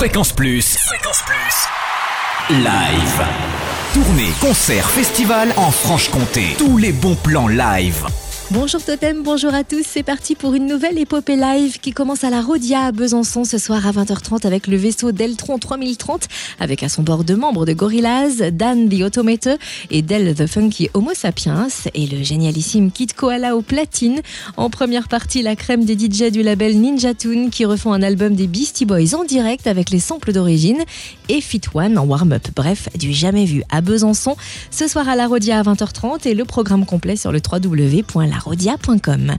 Fréquence Plus. Fréquence Plus. Live. Tournée, concert, festival en Franche-Comté. Tous les bons plans live. Bonjour Totem, bonjour à tous. C'est parti pour une nouvelle épopée live qui commence à la Rodia à Besançon ce soir à 20h30 avec le vaisseau Deltron 3030 avec à son bord deux membres de Gorillaz, Dan the Automator et Del the Funky Homo Sapiens et le génialissime Kid Koala au platine. En première partie, la crème des DJ du label Ninja Tune qui refont un album des Beastie Boys en direct avec les samples d'origine et Fit One en warm-up. Bref, du jamais vu à Besançon ce soir à la Rodia à 20h30 et le programme complet sur le www.la rodia.com.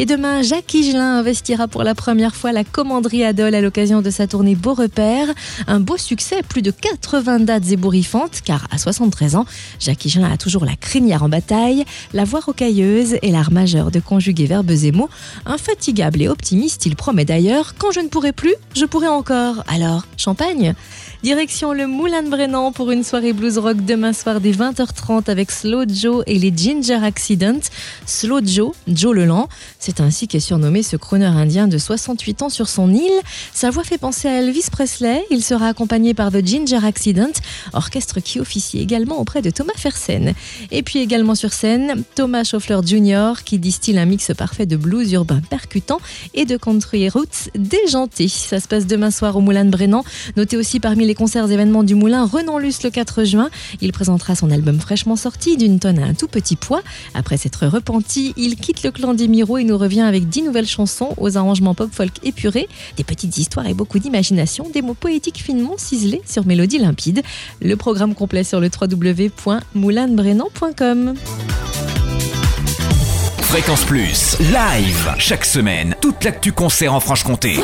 Et demain, Jacques Higelin investira pour la première fois la commanderie Adol à l'occasion de sa tournée Beau Repère. Un beau succès, plus de 80 dates ébouriffantes, car à 73 ans, Jacques Higelin a toujours la crinière en bataille, la voix rocailleuse et l'art majeur de conjuguer verbes et mots. Infatigable et optimiste, il promet d'ailleurs Quand je ne pourrai plus, je pourrai encore. Alors, champagne? Direction le Moulin de Brennan pour une soirée blues rock demain soir dès 20h30 avec Slow Joe et les Ginger Accident. Slow Joe, Joe le Lent, c'est ainsi qu'est surnommé ce crooner indien de 68 ans sur son île. Sa voix fait penser à Elvis Presley. Il sera accompagné par The Ginger Accident, orchestre qui officie également auprès de Thomas Fersen. Et puis également sur scène, Thomas Schoeffler Jr. qui distille un mix parfait de blues urbain percutant et de country roots déjanté. Ça se passe demain soir au Moulin de Brennan. Notez aussi parmi les concerts événements du Moulin Renan Luce le 4 juin. Il présentera son album fraîchement sorti d'une tonne à un tout petit poids. Après s'être repenti, il quitte le clan des Miro et nous revient avec dix nouvelles chansons aux arrangements pop folk épurés, des petites histoires et beaucoup d'imagination, des mots poétiques finement ciselés sur mélodie limpide. Le programme complet sur le www.moulinebrennan.com. Fréquence Plus, live, chaque semaine, toute l'actu concert en Franche-Comté.